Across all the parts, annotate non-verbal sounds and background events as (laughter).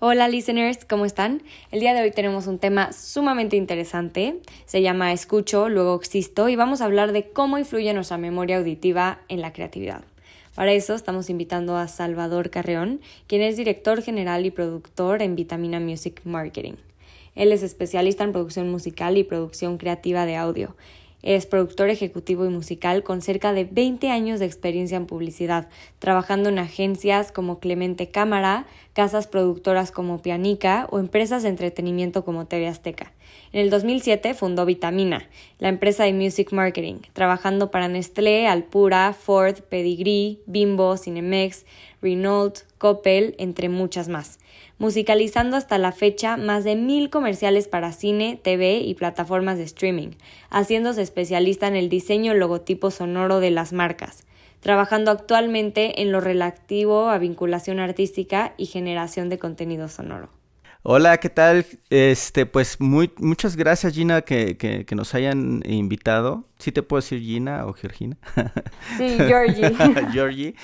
Hola listeners, ¿cómo están? El día de hoy tenemos un tema sumamente interesante, se llama Escucho, luego existo y vamos a hablar de cómo influye nuestra memoria auditiva en la creatividad. Para eso estamos invitando a Salvador Carreón, quien es director general y productor en Vitamina Music Marketing. Él es especialista en producción musical y producción creativa de audio. Es productor ejecutivo y musical con cerca de 20 años de experiencia en publicidad, trabajando en agencias como Clemente Cámara, casas productoras como Pianica o empresas de entretenimiento como TV Azteca. En el 2007 fundó Vitamina, la empresa de music marketing, trabajando para Nestlé, Alpura, Ford, Pedigree, Bimbo, Cinemex, Renault, Coppel, entre muchas más musicalizando hasta la fecha más de mil comerciales para cine, TV y plataformas de streaming, haciéndose especialista en el diseño logotipo sonoro de las marcas, trabajando actualmente en lo relativo a vinculación artística y generación de contenido sonoro. Hola, ¿qué tal? Este, pues muy, muchas gracias Gina que, que, nos hayan invitado. ¿Sí te puedo decir Gina o Georgina? Sí, (laughs) Georgie. Georgie.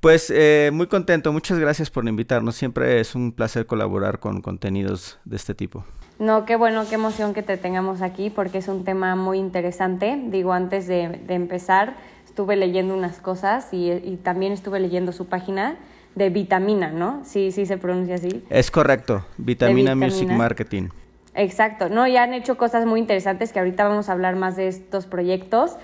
Pues eh, muy contento, muchas gracias por invitarnos. Siempre es un placer colaborar con contenidos de este tipo. No, qué bueno, qué emoción que te tengamos aquí porque es un tema muy interesante. Digo, antes de, empezar, estuve leyendo unas cosas y, también estuve leyendo su página de Vitamina, ¿no? Sí, sí se pronuncia así. Es correcto, Vitamina, Music Marketing. Exacto, no, ya han hecho cosas muy interesantes que ahorita vamos a hablar más de estos proyectos.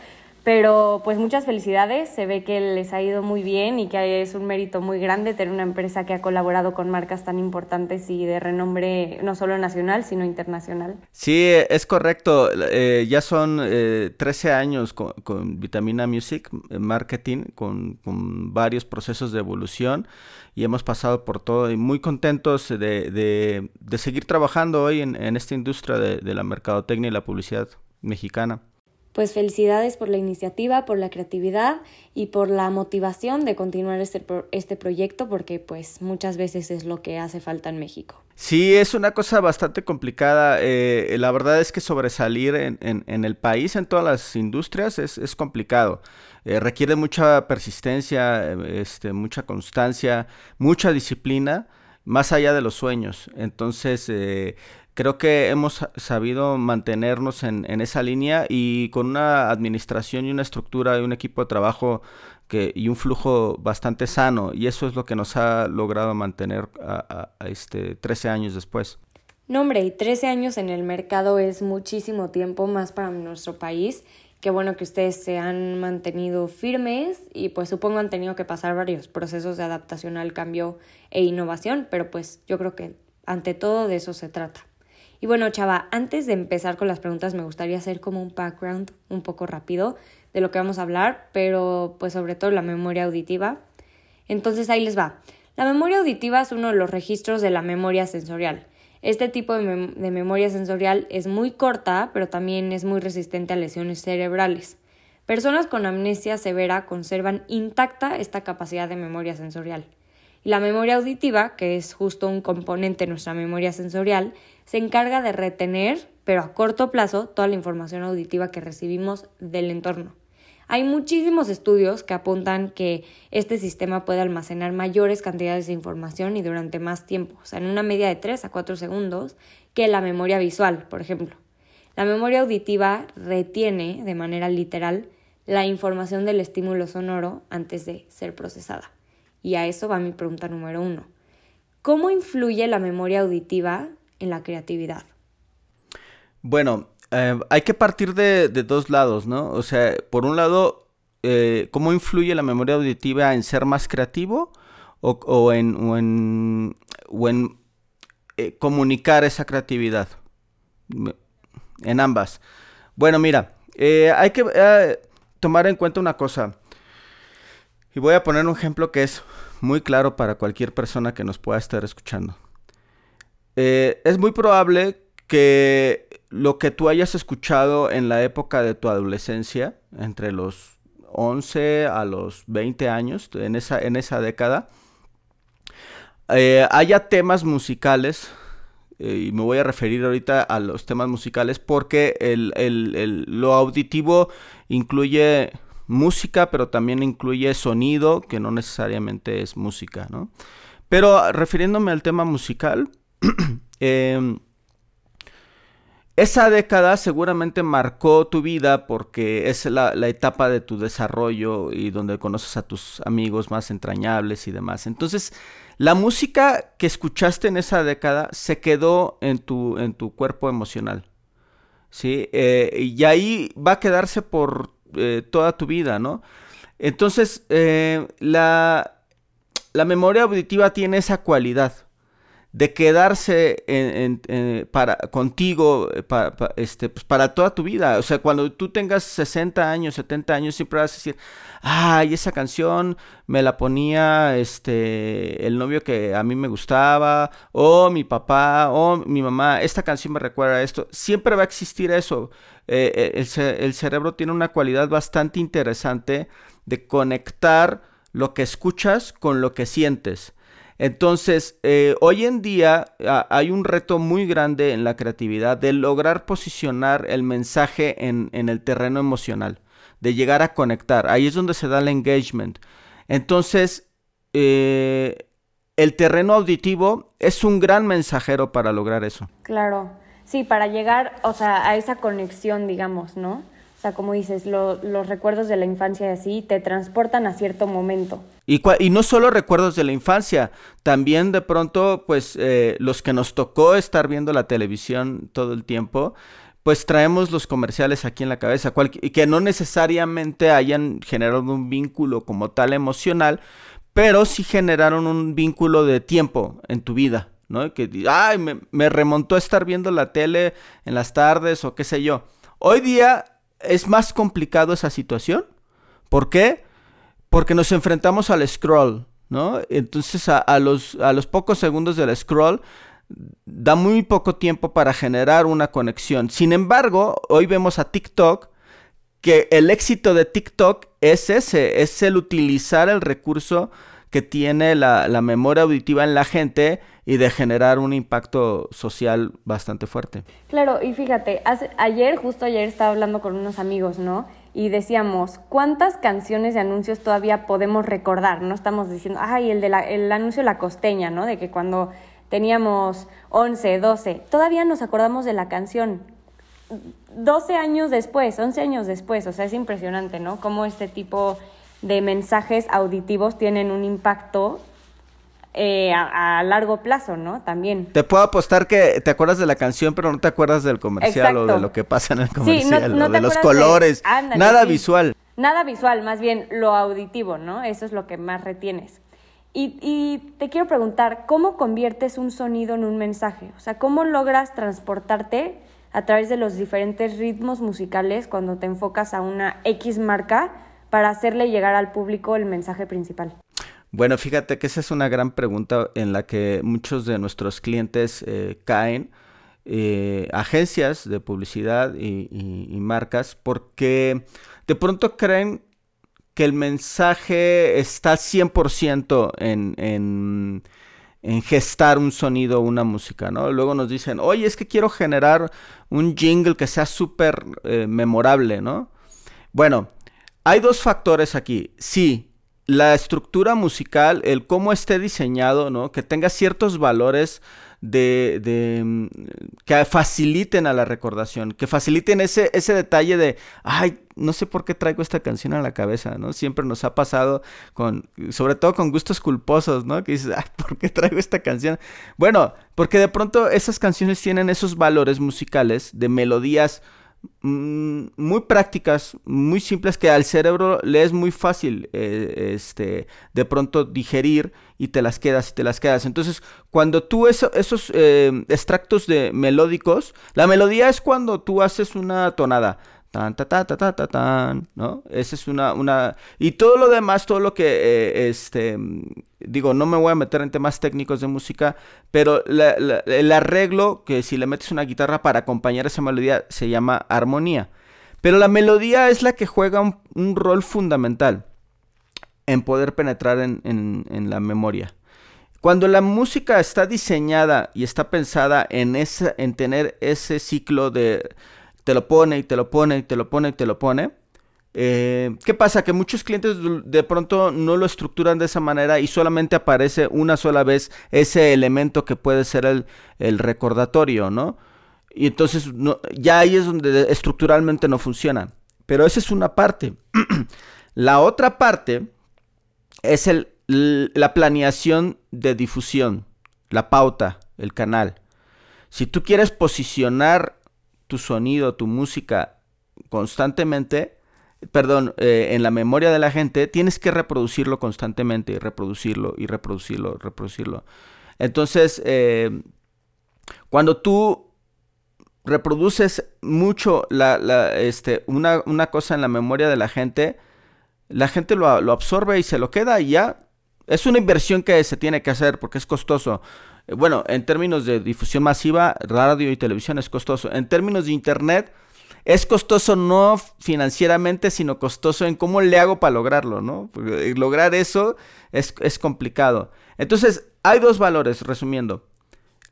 Pero pues muchas felicidades, se ve que les ha ido muy bien y que es un mérito muy grande tener una empresa que ha colaborado con marcas tan importantes y de renombre no solo nacional, sino internacional. Sí, es correcto. Eh, ya son 13 eh, años con, Vitamina Music eh, Marketing, con, varios procesos de evolución y hemos pasado por todo y muy contentos de, seguir trabajando hoy en, esta industria de la mercadotecnia y la publicidad mexicana pues felicidades por la iniciativa, por la creatividad y por la motivación de continuar este, este proyecto porque pues muchas veces es lo que hace falta en México. Sí, es una cosa bastante complicada. Eh, la verdad es que sobresalir en, en, el país, en todas las industrias, es, es complicado. Eh, requiere mucha persistencia, este, mucha constancia, mucha disciplina, más allá de los sueños. Entonces, eh, creo que hemos sabido mantenernos en, esa línea y con una administración y una estructura y un equipo de trabajo que, y un flujo bastante sano y eso es lo que nos ha logrado mantener a, este 13 años después. No, hombre, y 13 años en el mercado es muchísimo tiempo más para nuestro país. Qué bueno que ustedes se han mantenido firmes y pues supongo han tenido que pasar varios procesos de adaptación al cambio e innovación, pero pues yo creo que ante todo de eso se trata. Y bueno, chava, antes de empezar con las preguntas me gustaría hacer como un background un poco rápido de lo que vamos a hablar, pero pues sobre todo la memoria auditiva. Entonces ahí les va. La memoria auditiva es uno de los registros de la memoria sensorial. Este tipo de, de memoria sensorial es muy corta, pero también es muy resistente a lesiones cerebrales. Personas con amnesia severa conservan intacta esta capacidad de memoria sensorial. Y la memoria auditiva, que es justo un componente de nuestra memoria sensorial, se encarga de retener, pero a corto plazo, toda la información auditiva que recibimos del entorno. Hay muchísimos estudios que apuntan que este sistema puede almacenar mayores cantidades de información y durante más tiempo, o sea, en una media de 3 a 4 segundos, que la memoria visual, por ejemplo. La memoria auditiva retiene, de manera literal, la información del estímulo sonoro antes de ser procesada. Y a eso va mi pregunta número uno. ¿Cómo influye la memoria auditiva en la creatividad? Bueno, eh, hay que partir de, dos lados, ¿no? O sea, por un lado, eh, ¿cómo influye la memoria auditiva en ser más creativo o, en, eh, comunicar esa creatividad? En ambas. Bueno, mira, hay que tomar en cuenta una cosa. Y voy a poner un ejemplo que es muy claro para cualquier persona que nos pueda estar escuchando. Eh, es muy probable que lo que tú hayas escuchado en la época de tu adolescencia, entre los 11 a los 20 años, en esa, en esa década, eh, haya temas musicales, eh, y me voy a referir ahorita a los temas musicales porque lo auditivo incluye música, pero también incluye sonido, que no necesariamente es música, ¿no? Pero refiriéndome al tema musical, (clears throat) em, esa década seguramente marcó tu vida porque es la, etapa de tu desarrollo y donde conoces a tus amigos más entrañables y demás. Entonces, la música que escuchaste en esa década se quedó en tu, en tu cuerpo emocional. ¿Sí? Eh, y ahí va a quedarse por eh, toda tu vida, ¿no? Entonces, eh, la, la memoria auditiva tiene esa cualidad de quedarse en, eh, para, contigo eh, para, este, pues para toda tu vida. O sea, cuando tú tengas 60 años, 70 años, siempre vas a decir, ay, esa canción me la ponía este, el novio que a mí me gustaba, o mi papá, o mi mamá, esta canción me recuerda a esto. Siempre va a existir eso. Eh, el cerebro tiene una cualidad bastante interesante de conectar lo que escuchas con lo que sientes. Entonces, eh, hoy en día hay un reto muy grande en la creatividad de lograr posicionar el mensaje en, el terreno emocional, de llegar a conectar. Ahí es donde se da el engagement. Entonces, eh, el terreno auditivo es un gran mensajero para lograr eso. Claro, sí, para llegar, o sea, a esa conexión, digamos, ¿no? O sea, como dices, los recuerdos de la infancia así te transportan a cierto momento. Y, y, no solo recuerdos de la infancia, también de pronto, pues eh, los que nos tocó estar viendo la televisión todo el tiempo, pues traemos los comerciales aquí en la cabeza, y que no necesariamente hayan generado un vínculo como tal emocional, pero sí generaron un vínculo de tiempo en tu vida, ¿no? Que, ay, me, me remontó a estar viendo la tele en las tardes o qué sé yo. Hoy día es más complicado esa situación. ¿Por qué? Porque nos enfrentamos al scroll, ¿no? Entonces a, los, a los pocos segundos del scroll da muy poco tiempo para generar una conexión. Sin embargo, hoy vemos a TikTok que el éxito de TikTok es ese, es el utilizar el recurso que tiene la, la memoria auditiva en la gente y de generar un impacto social bastante fuerte. Claro, y fíjate, ayer, justo ayer estaba hablando con unos amigos, ¿no? Y decíamos, ¿cuántas canciones de anuncios todavía podemos recordar? No estamos diciendo, ay, el, de la, el anuncio La Costeña, ¿no? De que cuando teníamos 11, 12, todavía nos acordamos de la canción. 12 años después, 11 años después, o sea, es impresionante, ¿no? Cómo este tipo de mensajes auditivos tienen un impacto eh, a, largo plazo, ¿no? También. Te puedo apostar que te acuerdas de la canción, pero no te acuerdas del comercial o de lo que pasa en el comercial, o de los colores, nada visual. Nada visual, más bien lo auditivo, ¿no? Eso es lo que más retienes. Y, y, te quiero preguntar, ¿cómo conviertes un sonido en un mensaje? O sea, ¿cómo logras transportarte a través de los diferentes ritmos musicales cuando te enfocas a una X marca para hacerle llegar al público el mensaje principal? Bueno, fíjate que esa es una gran pregunta en la que muchos de nuestros clientes eh, caen, eh, agencias de publicidad y, marcas, porque de pronto creen que el mensaje está 100% en, en, en gestar un sonido o una música, ¿no? Luego nos dicen, oye, es que quiero generar un jingle que sea súper eh, memorable, ¿no? Bueno, hay dos factores aquí. Sí, la estructura musical, el cómo esté diseñado, ¿no? Que tenga ciertos valores de, de, mm, que faciliten a la recordación, que faciliten ese, ese detalle de, ay, no sé por qué traigo esta canción a la cabeza, ¿no? Siempre nos ha pasado con, sobre todo con gustos culposos, ¿no? Que dices, ay, ¿por qué traigo esta canción? Bueno, porque de pronto esas canciones tienen esos valores musicales de melodías muy prácticas, muy simples que al cerebro le es muy fácil eh, este, de pronto digerir y te las quedas y te las quedas. Entonces, cuando tú esos eh, extractos de melódicos, la melodía es cuando tú haces una tonada tan, ta, ta, ta, ta, tan, ¿no? Esa es una, una, y todo lo demás, todo lo que, eh, este, digo, no me voy a meter en temas técnicos de música, pero el arreglo, que si le metes una guitarra para acompañar esa melodía, se llama armonía. Pero la melodía es la que juega un, rol fundamental en poder penetrar en, en, la memoria. Cuando la música está diseñada y está pensada en, esa, en tener ese ciclo de te lo pone y te lo pone y te lo pone y te lo pone, Eh, ¿Qué pasa? Que muchos clientes de pronto no lo estructuran de esa manera y solamente aparece una sola vez ese elemento que puede ser el, recordatorio, ¿no? Y entonces ya ahí es donde estructuralmente no funciona. Pero esa es una parte. (clears throat) la otra parte es el, la planeación de difusión, la pauta, el canal. Si tú quieres posicionar tu sonido, tu música constantemente, perdón, eh, en la memoria de la gente, tienes que reproducirlo constantemente y reproducirlo y reproducirlo, reproducirlo. Entonces, eh, cuando tú reproduces mucho la, este, una, cosa en la memoria de la gente, la gente lo, lo, absorbe y se lo queda y ya. Es una inversión que se tiene que hacer porque es costoso. Eh, bueno, en términos de difusión masiva, radio y televisión es costoso. En términos de internet, es costoso no financieramente, sino costoso en cómo le hago para lograrlo, ¿no? Porque lograr eso es, complicado. Entonces, hay dos valores, resumiendo.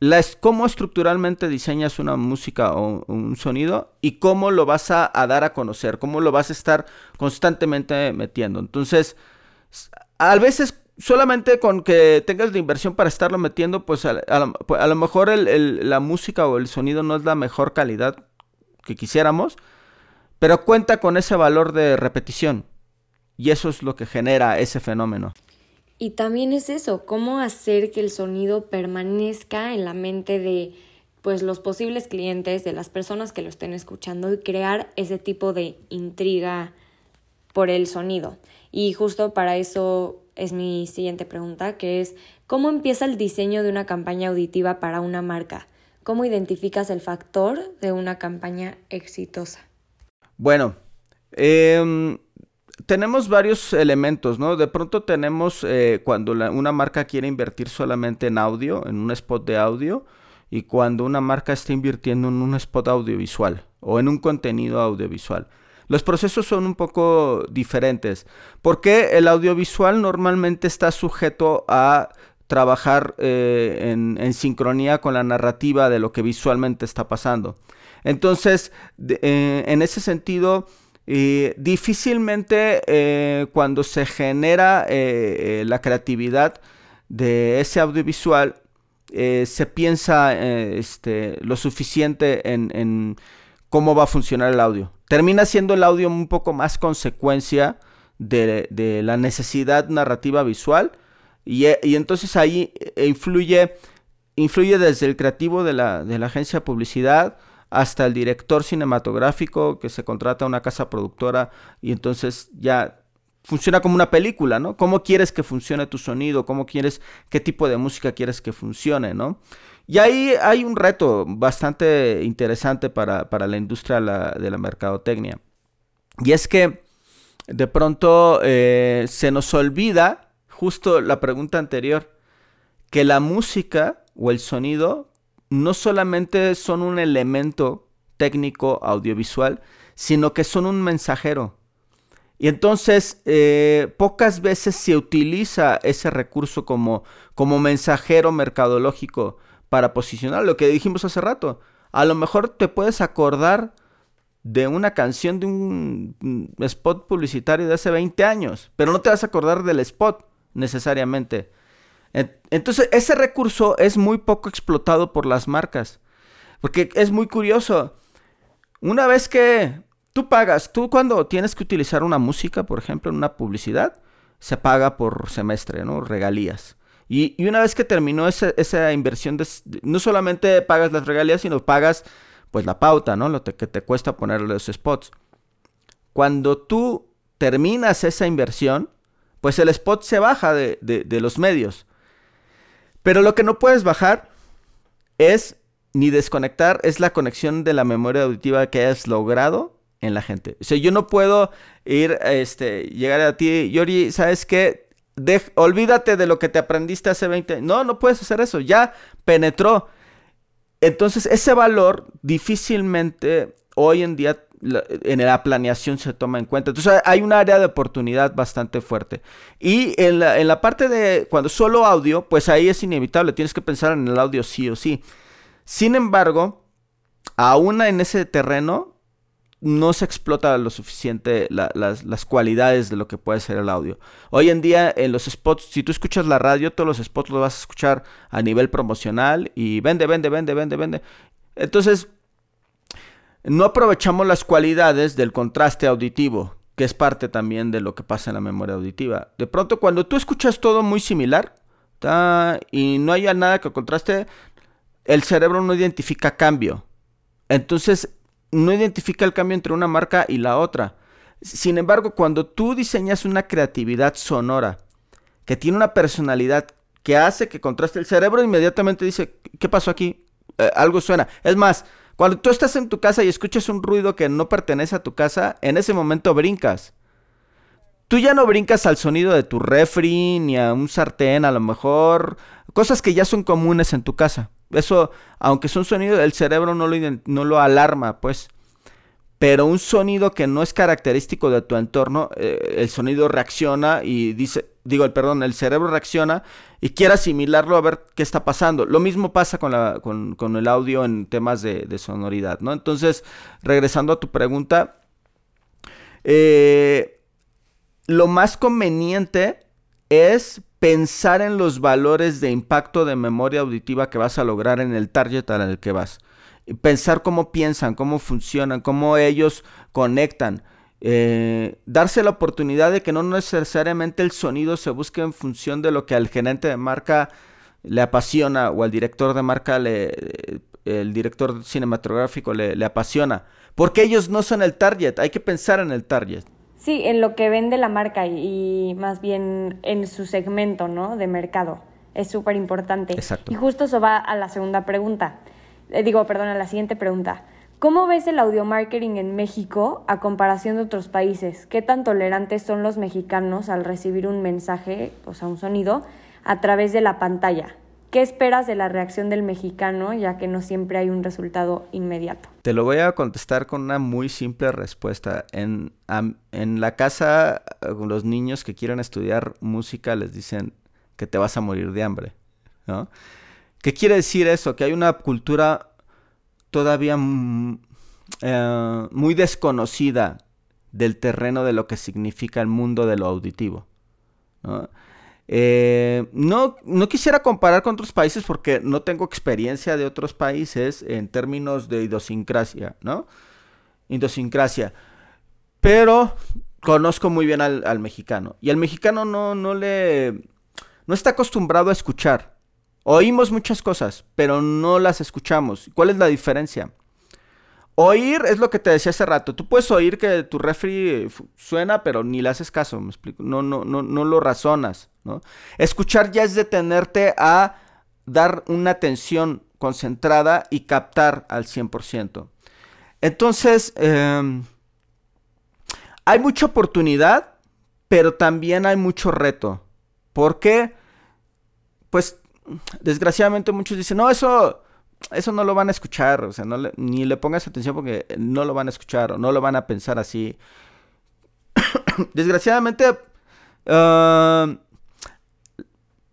La es cómo estructuralmente diseñas una música o un sonido y cómo lo vas a, dar a conocer, cómo lo vas a estar constantemente metiendo. Entonces, a veces solamente con que tengas la inversión para estarlo metiendo, pues a, pues lo mejor la música o el sonido no es la mejor calidad que quisiéramos, pero cuenta con ese valor de repetición. Y eso es lo que genera ese fenómeno. Y también es eso, cómo hacer que el sonido permanezca en la mente de pues los posibles clientes, de las personas que lo estén escuchando y crear ese tipo de intriga por el sonido. Y justo para eso es mi siguiente pregunta, que es ¿cómo empieza el diseño de una campaña auditiva para una marca? ¿Cómo identificas el factor de una campaña exitosa? Bueno, em, tenemos varios elementos, ¿no? De pronto tenemos eh, cuando una marca quiere invertir solamente en audio, en un spot de audio, y cuando una marca está invirtiendo en un spot audiovisual o en un contenido audiovisual. Los procesos son un poco diferentes, porque el audiovisual normalmente está sujeto a trabajar eh, en, sincronía con la narrativa de lo que visualmente está pasando. Entonces, eh, en ese sentido, eh, difícilmente cuando se genera la creatividad de ese audiovisual, se piensa este, lo suficiente en, cómo va a funcionar el audio. Termina siendo el audio un poco más consecuencia de la necesidad narrativa visual eh, y, entonces ahí eh, influye, influye desde el creativo de la, de la agencia de publicidad hasta el director cinematográfico que se contrata a una casa productora y entonces ya funciona como una película, ¿no? ¿Cómo quieres que funcione tu sonido? ¿Cómo quieres, qué tipo de música quieres que funcione, ¿no? Y ahí hay un reto bastante interesante para, la industria de la mercadotecnia. Y es que de pronto eh, se nos olvida justo la pregunta anterior, que la música o el sonido no solamente son un elemento técnico audiovisual, sino que son un mensajero. Y entonces eh, pocas veces se utiliza ese recurso como, como mensajero mercadológico para posicionar lo que dijimos hace rato. A lo mejor te puedes acordar de una canción de un spot publicitario de hace 20 años, pero no te vas a acordar del spot necesariamente. Entonces, ese recurso es muy poco explotado por las marcas. Porque es muy curioso. Una vez que tú pagas, tú cuando tienes que utilizar una música, por ejemplo, en una publicidad, se paga por semestre, ¿no? Regalías. Y, una vez que terminó esa, inversión, no solamente pagas las regalías, sino pagas pues la pauta, ¿no? Lo que te cuesta poner los spots. Cuando tú terminas esa inversión, pues el spot se baja de, los medios. Pero lo que no puedes bajar es ni desconectar, es la conexión de la memoria auditiva que hayas logrado en la gente. O sea, yo no puedo ir, este, llegar a ti, Yori, ¿sabes qué? Olvídate de lo que te aprendiste hace 20 No, no puedes hacer eso, ya penetró. Entonces, ese valor difícilmente hoy en día en la planeación se toma en cuenta. Entonces hay un área de oportunidad bastante fuerte. Y en la, parte de cuando solo audio, pues ahí es inevitable, tienes que pensar en el audio sí o sí. Sin embargo, aún en ese terreno, no se explota lo suficiente las, cualidades de lo que puede ser el audio. Hoy en día en los spots, si tú escuchas la radio, todos los spots los vas a escuchar a nivel promocional y vende, vende, vende, vende, vende. Entonces, no aprovechamos las cualidades del contraste auditivo, que es parte también de lo que pasa en la memoria auditiva. De pronto, cuando tú escuchas todo muy similar y no haya nada que contraste, el cerebro no identifica cambio. Entonces, no identifica el cambio entre una marca y la otra. Sin embargo, cuando tú diseñas una creatividad sonora que tiene una personalidad que hace que contraste el cerebro, inmediatamente dice, ¿qué pasó aquí? Eh, algo suena. Es más, cuando tú estás en tu casa y escuchas un ruido que no pertenece a tu casa, en ese momento brincas. Tú ya no brincas al sonido de tu refri, ni a un sartén a lo mejor, cosas que ya son comunes en tu casa. Eso, aunque es un sonido, el cerebro no lo, no lo alarma, pues. Pero un sonido que no es característico de tu entorno, eh, el sonido reacciona y dice, digo, el perdón, el cerebro reacciona y quiere asimilarlo a ver qué está pasando. Lo mismo pasa con, la, con, con el audio en temas de, sonoridad, ¿no? Entonces, regresando a tu pregunta, eh, lo más conveniente es pensar en los valores de impacto de memoria auditiva que vas a lograr en el target al que vas. Pensar cómo piensan, cómo funcionan, cómo ellos conectan. Eh, darse la oportunidad de que no necesariamente el sonido se busque en función de lo que al gerente de marca le apasiona o al director de marca le, el director cinematográfico le apasiona. Porque ellos no son el target, hay que pensar en el target. Sí, en lo que vende la marca y, más bien en su segmento, ¿no? De mercado. Es súper importante. Exacto. Y justo eso va a la segunda pregunta. Eh, digo, perdón, a la siguiente pregunta. ¿Cómo ves el audio marketing en México a comparación de otros países? ¿Qué tan tolerantes son los mexicanos al recibir un mensaje, o sea, un sonido, a través de la pantalla? ¿Qué esperas de la reacción del mexicano, ya que no siempre hay un resultado inmediato? Te lo voy a contestar con una muy simple respuesta. En, la casa, los niños que quieren estudiar música les dicen que te vas a morir de hambre. ¿no? ¿Qué quiere decir eso? Que hay una cultura todavía eh, muy desconocida del terreno de lo que significa el mundo de lo auditivo. Eh, no, no quisiera comparar con otros países porque no tengo experiencia de otros países en términos de idiosincrasia, ¿no? Idiosincrasia. Pero conozco muy bien al, mexicano. Y el mexicano no, no le. no está acostumbrado a escuchar. Oímos muchas cosas, pero no las escuchamos. ¿Cuál es la diferencia? Oír es lo que te decía hace rato. Tú puedes oír que tu refri suena, pero ni le haces caso, me explico. No, no, no, no lo razonas, ¿no? Escuchar ya es detenerte a dar una atención concentrada y captar al 100%. Entonces, em, hay mucha oportunidad, pero también hay mucho reto. ¿Por qué? Pues, desgraciadamente muchos dicen, no, eso eso no lo van a escuchar, o sea, no ni le pongas atención porque no lo van a escuchar o no lo van a pensar así. (coughs) Desgraciadamente, ah,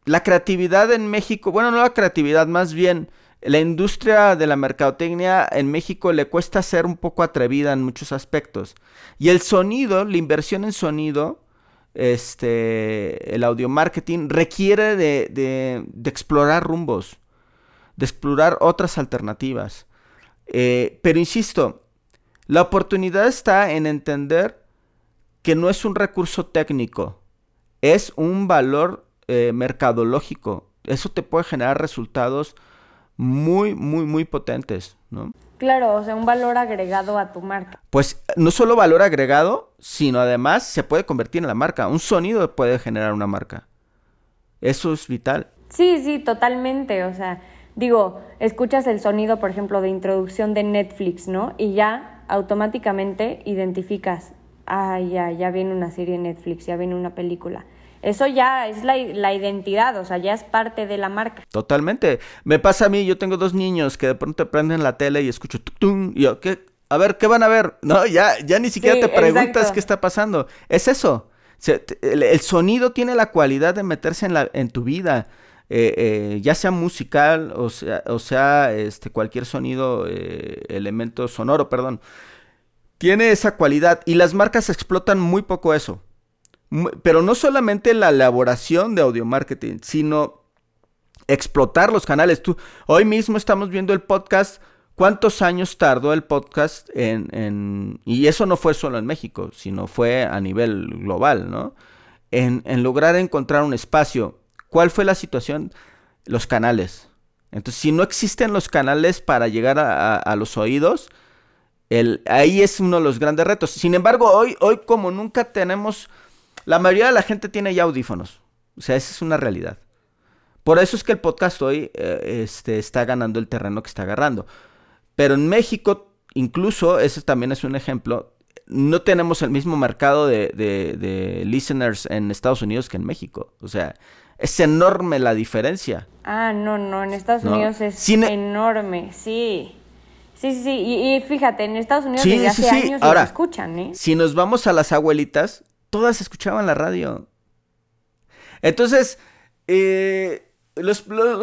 la creatividad en México, bueno, no la creatividad, más bien la industria de la mercadotecnia en México le cuesta ser un poco atrevida en muchos aspectos. Y el sonido, la inversión en sonido, este, el audio marketing, requiere de explorar rumbos de explorar otras alternativas. Eh, pero insisto, la oportunidad está en entender que no es un recurso técnico, es un valor eh, mercadológico. Eso te puede generar resultados muy, muy, muy potentes, ¿no? Claro, o sea, un valor agregado a tu marca. Pues no solo valor agregado, sino además se puede convertir en la marca. Un sonido puede generar una marca. Eso es vital. Sí, sí, totalmente. O sea, Digo, escuchas el sonido, por ejemplo, de introducción de Netflix, ¿no? Y ya automáticamente identificas, ah, ya, ya viene una serie de Netflix, ya viene una película. Eso ya es la, identidad, o sea, ya es parte de la marca. Totalmente. Me pasa a mí, yo tengo dos niños que de pronto prenden la tele y escucho tum, y yo, ¿qué? A ver, ¿qué van a ver? No, ya, ya ni siquiera te preguntas qué está pasando. Es eso. el, sonido tiene la cualidad de meterse en, la, en tu vida. Eh, eh, ya sea musical o sea, o sea este, cualquier sonido, eh, elemento sonoro, perdón. tiene esa cualidad y las marcas explotan muy poco eso. Pero no solamente la elaboración de audio marketing, sino explotar los canales. Tú, hoy mismo estamos viendo el podcast. ¿Cuántos años tardó el podcast en, Y eso no fue solo en México, sino fue a nivel global, ¿no? En, lograr encontrar un espacio. ¿Cuál fue la situación? Los canales. Entonces, si no existen los canales para llegar a, los oídos, el, ahí es uno de los grandes retos. Sin embargo, hoy, hoy como nunca tenemos... La mayoría de la gente tiene ya audífonos. O sea, esa es una realidad. Por eso es que el podcast hoy eh, este, está ganando el terreno que está agarrando. Pero en México, incluso, ese también es un ejemplo, no tenemos el mismo mercado de, listeners en Estados Unidos que en México. O sea, es enorme la diferencia. Ah, no, no, en Estados Unidos es enorme, sí. Sí, sí, sí. Y, fíjate, en Estados Unidos desde hace años Ahora, escuchan, ¿eh? Si nos vamos a las abuelitas, todas escuchaban la radio. Entonces, eh, los,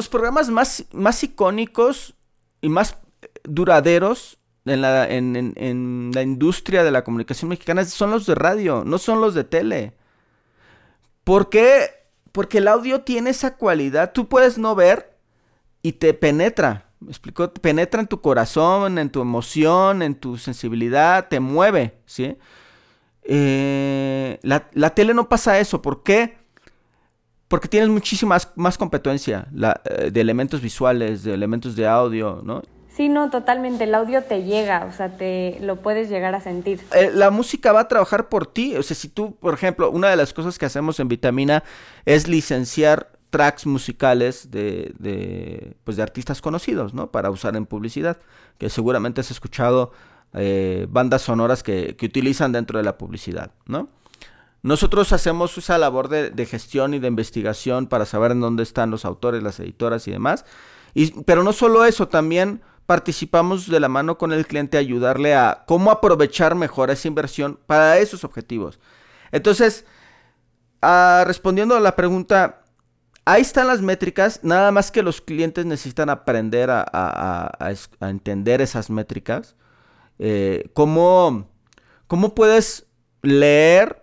programas más, más icónicos y más duraderos en la, en, la industria de la comunicación mexicana son los de radio, no son los de tele. ¿Por qué? Porque el audio tiene esa cualidad. Tú puedes no ver y te penetra. ¿Me explicó? Te penetra en tu corazón, en tu emoción, en tu sensibilidad, te mueve, ¿sí? Eh, la, la, tele no pasa eso. ¿Por qué? Porque tienes muchísima más, competencia eh, de elementos visuales, de elementos de audio, ¿no? Sí, no, totalmente. El audio te llega, o sea, te lo puedes llegar a sentir. Eh, la música va a trabajar por ti. O sea, si tú, por ejemplo, una de las cosas que hacemos en Vitamina es licenciar tracks musicales de, de, pues de artistas conocidos, ¿no? Para usar en publicidad. Que seguramente has escuchado eh, bandas sonoras que, que utilizan dentro de la publicidad, ¿no? Nosotros hacemos esa labor de, gestión y de investigación para saber en dónde están los autores, las editoras y demás. Y, pero no solo eso, también participamos de la mano con el cliente a ayudarle a cómo aprovechar mejor esa inversión para esos objetivos. Entonces, ah, respondiendo a la pregunta, ahí están las métricas, nada más que los clientes necesitan aprender a, entender esas métricas. Eh, ¿cómo, ¿Cómo puedes leer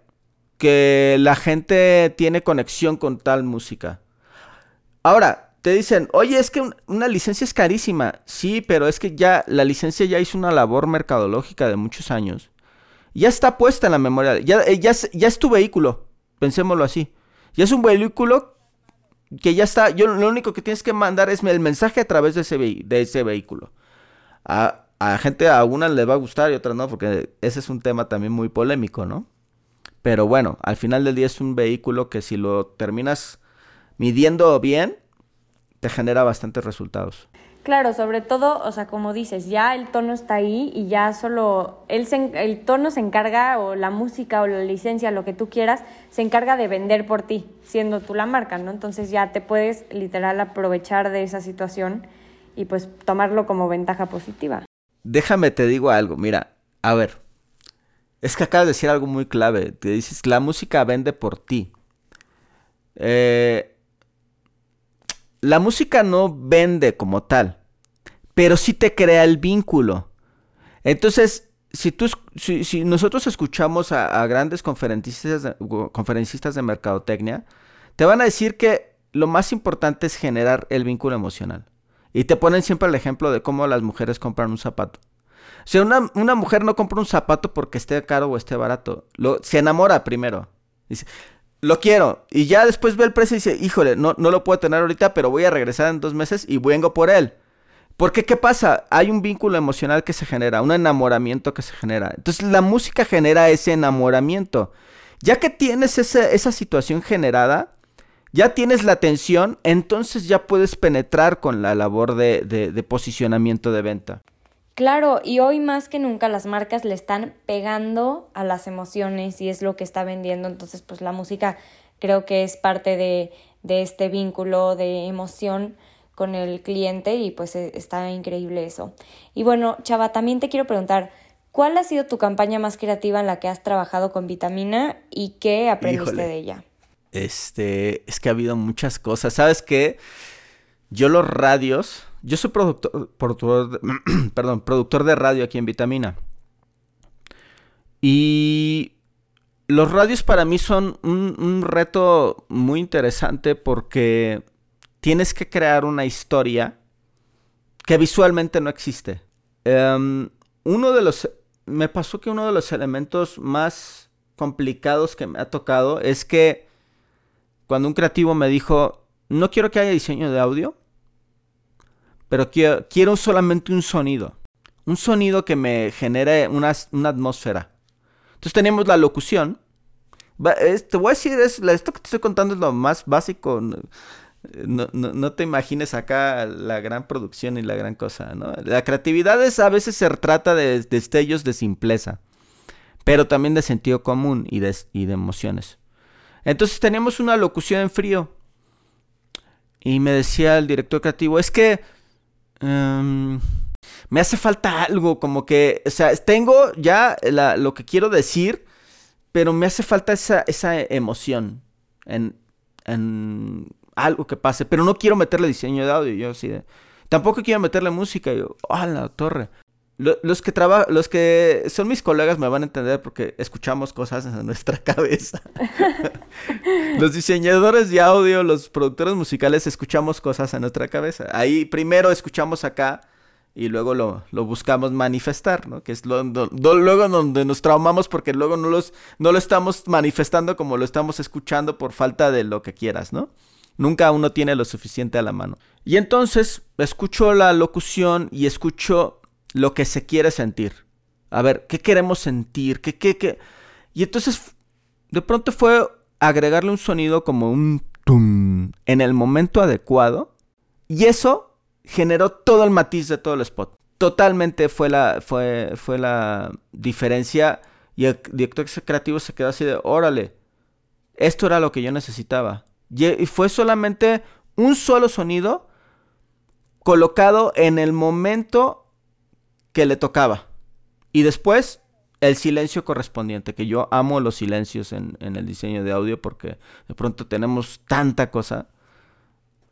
que la gente tiene conexión con tal música. Ahora, te dicen, oye, es que una licencia es carísima. Sí, pero es que ya la licencia ya hizo una labor mercadológica de muchos años. Ya está puesta en la memoria. Ya, eh, ya, ya es tu vehículo. Pensémoslo así. Ya es un vehículo que ya está. Yo lo único que tienes que mandar es el mensaje a través de ese, de ese vehículo. A, a gente, a una le va a gustar y otras no, porque ese es un tema también muy polémico, ¿no? Pero bueno, al final del día es un vehículo que si lo terminas midiendo bien, te genera bastantes resultados. Claro, sobre todo, o sea, como dices, ya el tono está ahí y ya solo él el tono se encarga o la música o la licencia, lo que tú quieras, se encarga de vender por ti, siendo tú la marca, ¿no? Entonces ya te puedes literal aprovechar de esa situación y pues tomarlo como ventaja positiva. Déjame te digo algo, mira, a ver, es que acabas de decir algo muy clave. Te dices, la música vende por ti. Eh, la música no vende como tal, pero sí te crea el vínculo. Entonces, si, tú, si, nosotros escuchamos a, grandes conferencistas de, mercadotecnia, te van a decir que lo más importante es generar el vínculo emocional. Y te ponen siempre el ejemplo de cómo las mujeres compran un zapato. O sea, una, mujer no compra un zapato porque esté caro o esté barato. Lo, se enamora primero. Dice, lo quiero. Y ya después ve el precio y dice, híjole, no, no lo puedo tener ahorita, pero voy a regresar en dos meses y vengo por él. Porque, ¿qué pasa? Hay un vínculo emocional que se genera, un enamoramiento que se genera. Entonces, la música genera ese enamoramiento. Ya que tienes esa situación generada, ya tienes la atención, entonces ya puedes penetrar con la labor de posicionamiento de venta. Claro, y hoy más que nunca las marcas le están pegando a las emociones y es lo que está vendiendo. Entonces, pues la música creo que es parte de, de este vínculo de emoción con el cliente y pues e, está increíble eso. Y bueno, Chava, también te quiero preguntar, ¿cuál ha sido tu campaña más creativa en la que has trabajado con Vitamina y qué aprendiste de ella? Este, es que ha habido muchas cosas. ¿Sabes qué? Yo los radios yo soy productor, (clears throat) perdón, productor de radio aquí en Vitamina. Y los radios para mí son un, reto muy interesante porque tienes que crear una historia que visualmente no existe. Em, uno de los... Me pasó que uno de los elementos más complicados que me ha tocado es que cuando un creativo me dijo, no quiero que haya diseño de audio, pero quiero, solamente un sonido. Un sonido que me genere una, una atmósfera. Entonces tenemos la locución. te voy a decir, esto que te estoy contando es lo más básico. No, te imagines acá la gran producción y la gran cosa, ¿no? La creatividad es, a veces se trata de destellos de simpleza, pero también de sentido común y de, y de emociones. Entonces teníamos una locución en frío. Y me decía el director creativo, es que... Em, me hace falta algo, como que, o sea, tengo ya lo que quiero decir, pero me hace falta esa, esa emoción en, en, algo que pase, pero no quiero meterle diseño de audio, yo así de, tampoco quiero meterle música, yo, ¡ah, la torre! Los que trabajan, los que son mis colegas me van a entender porque escuchamos cosas en nuestra (laughs) cabeza. (laughs) los diseñadores de audio, los productores musicales escuchamos cosas en nuestra cabeza. Ahí primero escuchamos acá y luego lo, buscamos manifestar, ¿no? Que es lo, luego donde nos traumamos porque luego no, los, no lo estamos manifestando como lo estamos escuchando por falta de lo que quieras, ¿no? Nunca uno tiene lo suficiente a la mano. Y entonces escucho la locución y escucho lo que se quiere sentir. A ver, ¿qué queremos sentir? ¿Qué, qué, qué? Y entonces de pronto fue agregarle un sonido como un tum en el momento adecuado. Y eso generó todo el matiz de todo el spot. Totalmente fue la, fue, fue la diferencia. Y el director creativo se quedó así de, órale, esto era lo que yo necesitaba. Y fue solamente un solo sonido colocado en el momento que le tocaba. Y después el silencio correspondiente, que yo amo los silencios en, en, el diseño de audio porque de pronto tenemos tanta cosa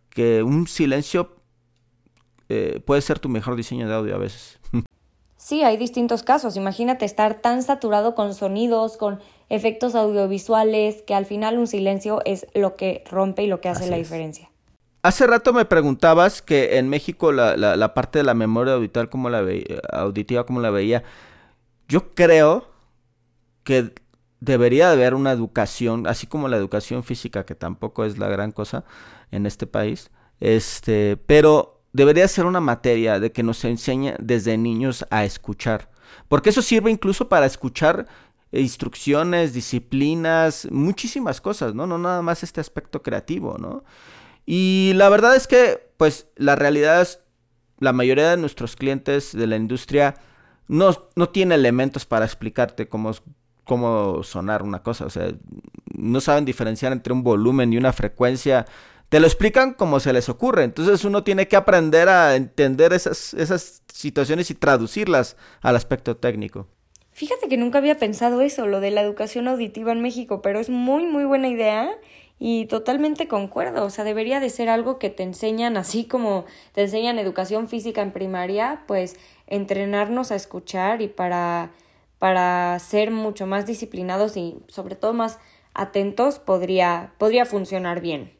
que un silencio eh, puede ser tu mejor diseño de audio a veces. (laughs) Sí, hay distintos casos. Imagínate estar tan saturado con sonidos, con efectos audiovisuales, que al final un silencio es lo que rompe y lo que hace la diferencia. Hace rato me preguntabas que en México la, parte de la memoria auditiva, como la auditiva, como la veía. Yo creo que debería haber una educación, así como la educación física, que tampoco es la gran cosa en este país. Este, pero debería ser una materia de que nos enseñe desde niños a escuchar. Porque eso sirve incluso para escuchar instrucciones, disciplinas, muchísimas cosas, ¿no? No nada más este aspecto creativo, ¿no? Y la verdad es que, pues, la realidad es, la mayoría de nuestros clientes de la industria no, no tiene elementos para explicarte cómo, cómo sonar una cosa, o sea, no saben diferenciar entre un volumen y una frecuencia te lo explican como se les ocurre. Entonces uno tiene que aprender a entender esas, esas situaciones y traducirlas al aspecto técnico. Fíjate que nunca había pensado eso, lo de la educación auditiva en México, pero es muy, muy buena idea y totalmente concuerdo. O sea, debería de ser algo que te enseñan, así como te enseñan educación física en primaria, pues entrenarnos a escuchar y para, para ser mucho más disciplinados y sobre todo más atentos podría, podría funcionar bien.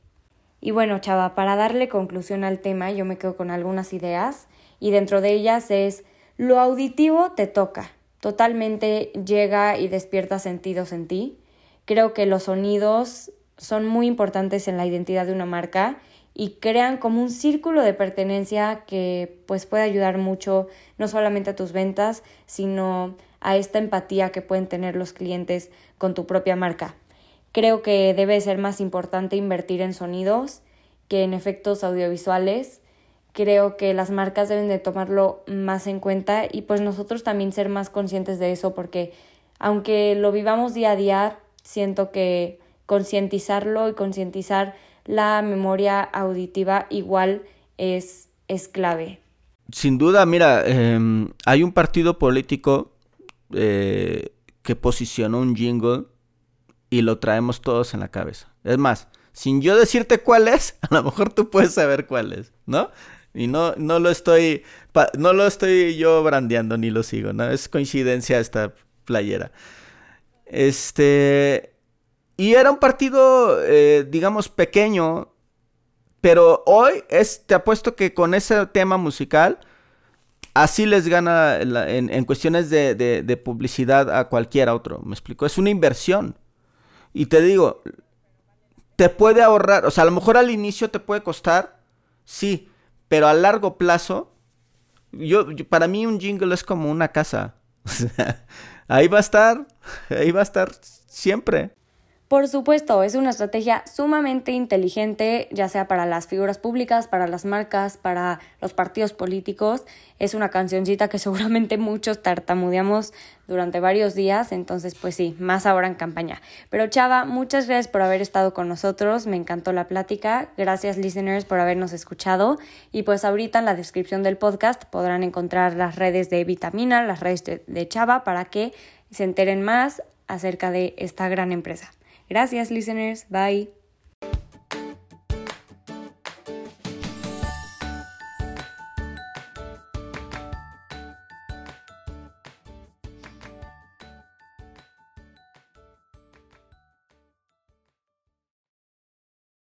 Y bueno, chava, para darle conclusión al tema, yo me quedo con algunas ideas y dentro de ellas es lo auditivo te toca, totalmente llega y despierta sentidos en ti. Creo que los sonidos son muy importantes en la identidad de una marca y crean como un círculo de pertenencia que pues puede ayudar mucho no solamente a tus ventas, sino a esta empatía que pueden tener los clientes con tu propia marca. Creo que debe ser más importante invertir en sonidos que en efectos audiovisuales. Creo que las marcas deben de tomarlo más en cuenta y pues nosotros también ser más conscientes de eso porque aunque lo vivamos día a día, siento que concientizarlo y concientizar la memoria auditiva igual es, es clave. Sin duda, mira, em, hay un partido político eh, que posicionó un jingle y lo traemos todos en la cabeza. Es más, sin yo decirte cuál es, (laughs) a lo mejor tú puedes saber cuál es, ¿no? Y no, no lo estoy, no lo estoy yo brandeando ni lo sigo, ¿no? Es coincidencia esta playera. Este. Y era un partido, eh, digamos, pequeño. Pero hoy es, te apuesto que con ese tema musical, así les gana en, cuestiones de, de, publicidad a cualquier otro. ¿Me explico? Es una inversión. Y te digo, te puede ahorrar, o sea, a lo mejor al inicio te puede costar, sí, pero a largo plazo, yo, para mí un jingle es como una casa. (laughs) ahí va a estar, ahí va a estar siempre. Por supuesto, es una estrategia sumamente inteligente, ya sea para las figuras públicas, para las marcas, para los partidos políticos. Es una cancioncita que (laughs) seguramente muchos tartamudeamos durante varios días, entonces pues sí, más ahora en campaña. Pero Chava, muchas gracias por haber estado con nosotros, me encantó la plática, gracias listeners por habernos escuchado y pues ahorita en la descripción del podcast podrán encontrar las redes de Vitamina, las redes de Chava para que se enteren más acerca de esta gran empresa. Gracias, listeners. Bye.